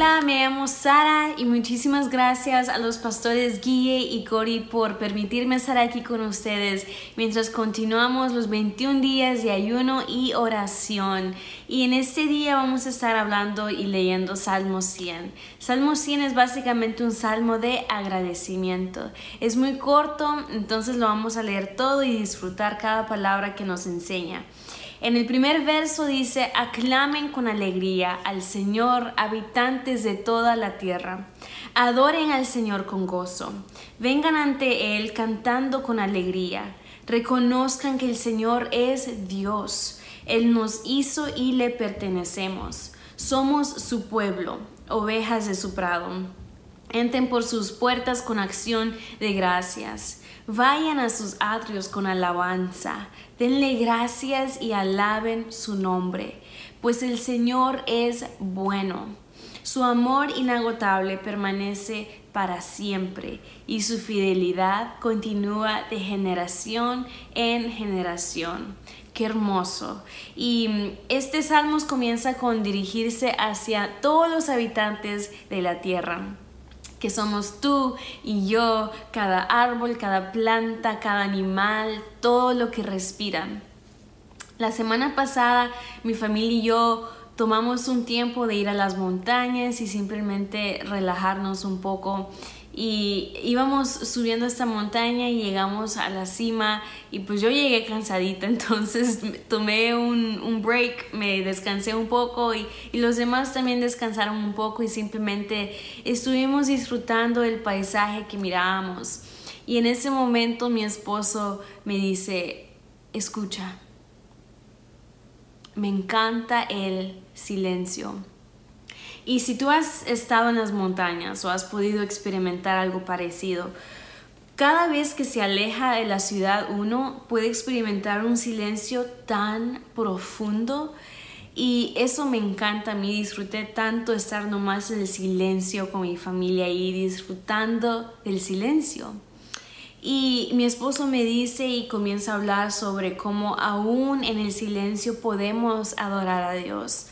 Hola, me llamo Sara y muchísimas gracias a los pastores Guille y Cori por permitirme estar aquí con ustedes mientras continuamos los 21 días de ayuno y oración. Y en este día vamos a estar hablando y leyendo Salmo 100. Salmo 100 es básicamente un salmo de agradecimiento. Es muy corto, entonces lo vamos a leer todo y disfrutar cada palabra que nos enseña. En el primer verso dice, aclamen con alegría al Señor, habitantes de toda la tierra. Adoren al Señor con gozo. Vengan ante Él cantando con alegría. Reconozcan que el Señor es Dios. Él nos hizo y le pertenecemos. Somos su pueblo, ovejas de su prado. Entren por sus puertas con acción de gracias. Vayan a sus atrios con alabanza. Denle gracias y alaben su nombre, pues el Señor es bueno. Su amor inagotable permanece para siempre y su fidelidad continúa de generación en generación. Qué hermoso. Y este salmo comienza con dirigirse hacia todos los habitantes de la tierra que somos tú y yo, cada árbol, cada planta, cada animal, todo lo que respiran. La semana pasada mi familia y yo tomamos un tiempo de ir a las montañas y simplemente relajarnos un poco y íbamos subiendo esta montaña y llegamos a la cima y pues yo llegué cansadita, entonces tomé un, un break, me descansé un poco y, y, los demás también descansaron un poco y simplemente estuvimos disfrutando del paisaje que mirábamos. Y en ese momento mi esposo me dice, escucha, me encanta el silencio y si tú has estado en las montañas o has podido experimentar algo parecido, cada vez que se aleja de la ciudad uno puede experimentar un silencio tan profundo y eso me encanta a mí. Disfruté tanto estar nomás en el silencio con mi familia y disfrutando del silencio. Y mi esposo me dice y comienza a hablar sobre cómo aún en el silencio podemos adorar a Dios.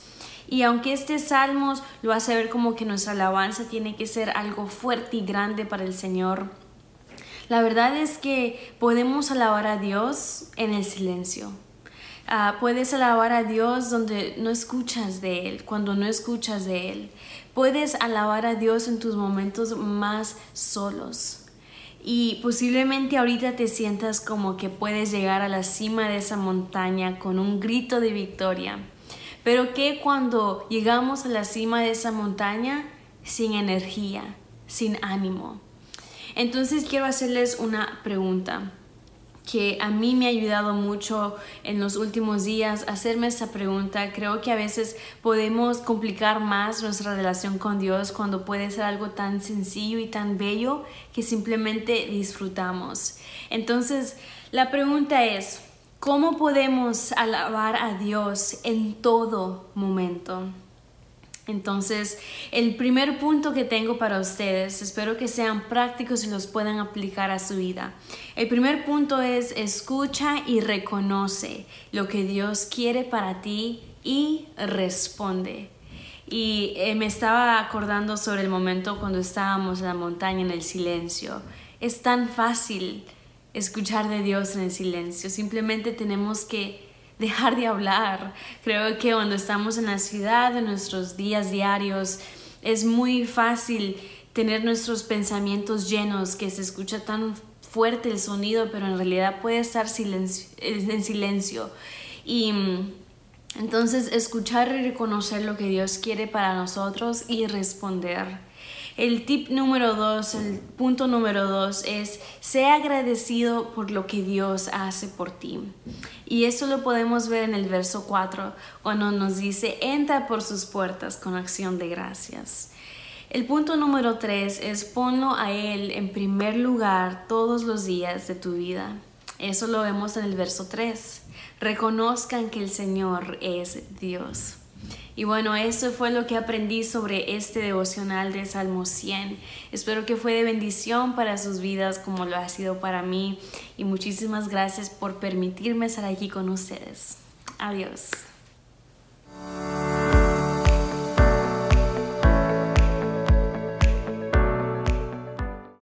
Y aunque este salmos lo hace ver como que nuestra alabanza tiene que ser algo fuerte y grande para el Señor, la verdad es que podemos alabar a Dios en el silencio. Ah, puedes alabar a Dios donde no escuchas de Él, cuando no escuchas de Él. Puedes alabar a Dios en tus momentos más solos. Y posiblemente ahorita te sientas como que puedes llegar a la cima de esa montaña con un grito de victoria. Pero que cuando llegamos a la cima de esa montaña sin energía, sin ánimo. Entonces quiero hacerles una pregunta que a mí me ha ayudado mucho en los últimos días hacerme esa pregunta. Creo que a veces podemos complicar más nuestra relación con Dios cuando puede ser algo tan sencillo y tan bello que simplemente disfrutamos. Entonces, la pregunta es, ¿Cómo podemos alabar a Dios en todo momento? Entonces, el primer punto que tengo para ustedes, espero que sean prácticos y los puedan aplicar a su vida. El primer punto es escucha y reconoce lo que Dios quiere para ti y responde. Y eh, me estaba acordando sobre el momento cuando estábamos en la montaña en el silencio. Es tan fácil escuchar de Dios en el silencio. Simplemente tenemos que dejar de hablar. Creo que cuando estamos en la ciudad, en nuestros días diarios, es muy fácil tener nuestros pensamientos llenos, que se escucha tan fuerte el sonido, pero en realidad puede estar en silencio. Y mm, entonces escuchar y reconocer lo que Dios quiere para nosotros y responder. El tip número dos, el punto número dos es, sea agradecido por lo que Dios hace por ti. Y eso lo podemos ver en el verso 4, cuando nos dice, entra por sus puertas con acción de gracias. El punto número 3 es ponlo a Él en primer lugar todos los días de tu vida. Eso lo vemos en el verso 3. Reconozcan que el Señor es Dios. Y bueno, eso fue lo que aprendí sobre este devocional de Salmo 100. Espero que fue de bendición para sus vidas como lo ha sido para mí. Y muchísimas gracias por permitirme estar aquí con ustedes. Adiós.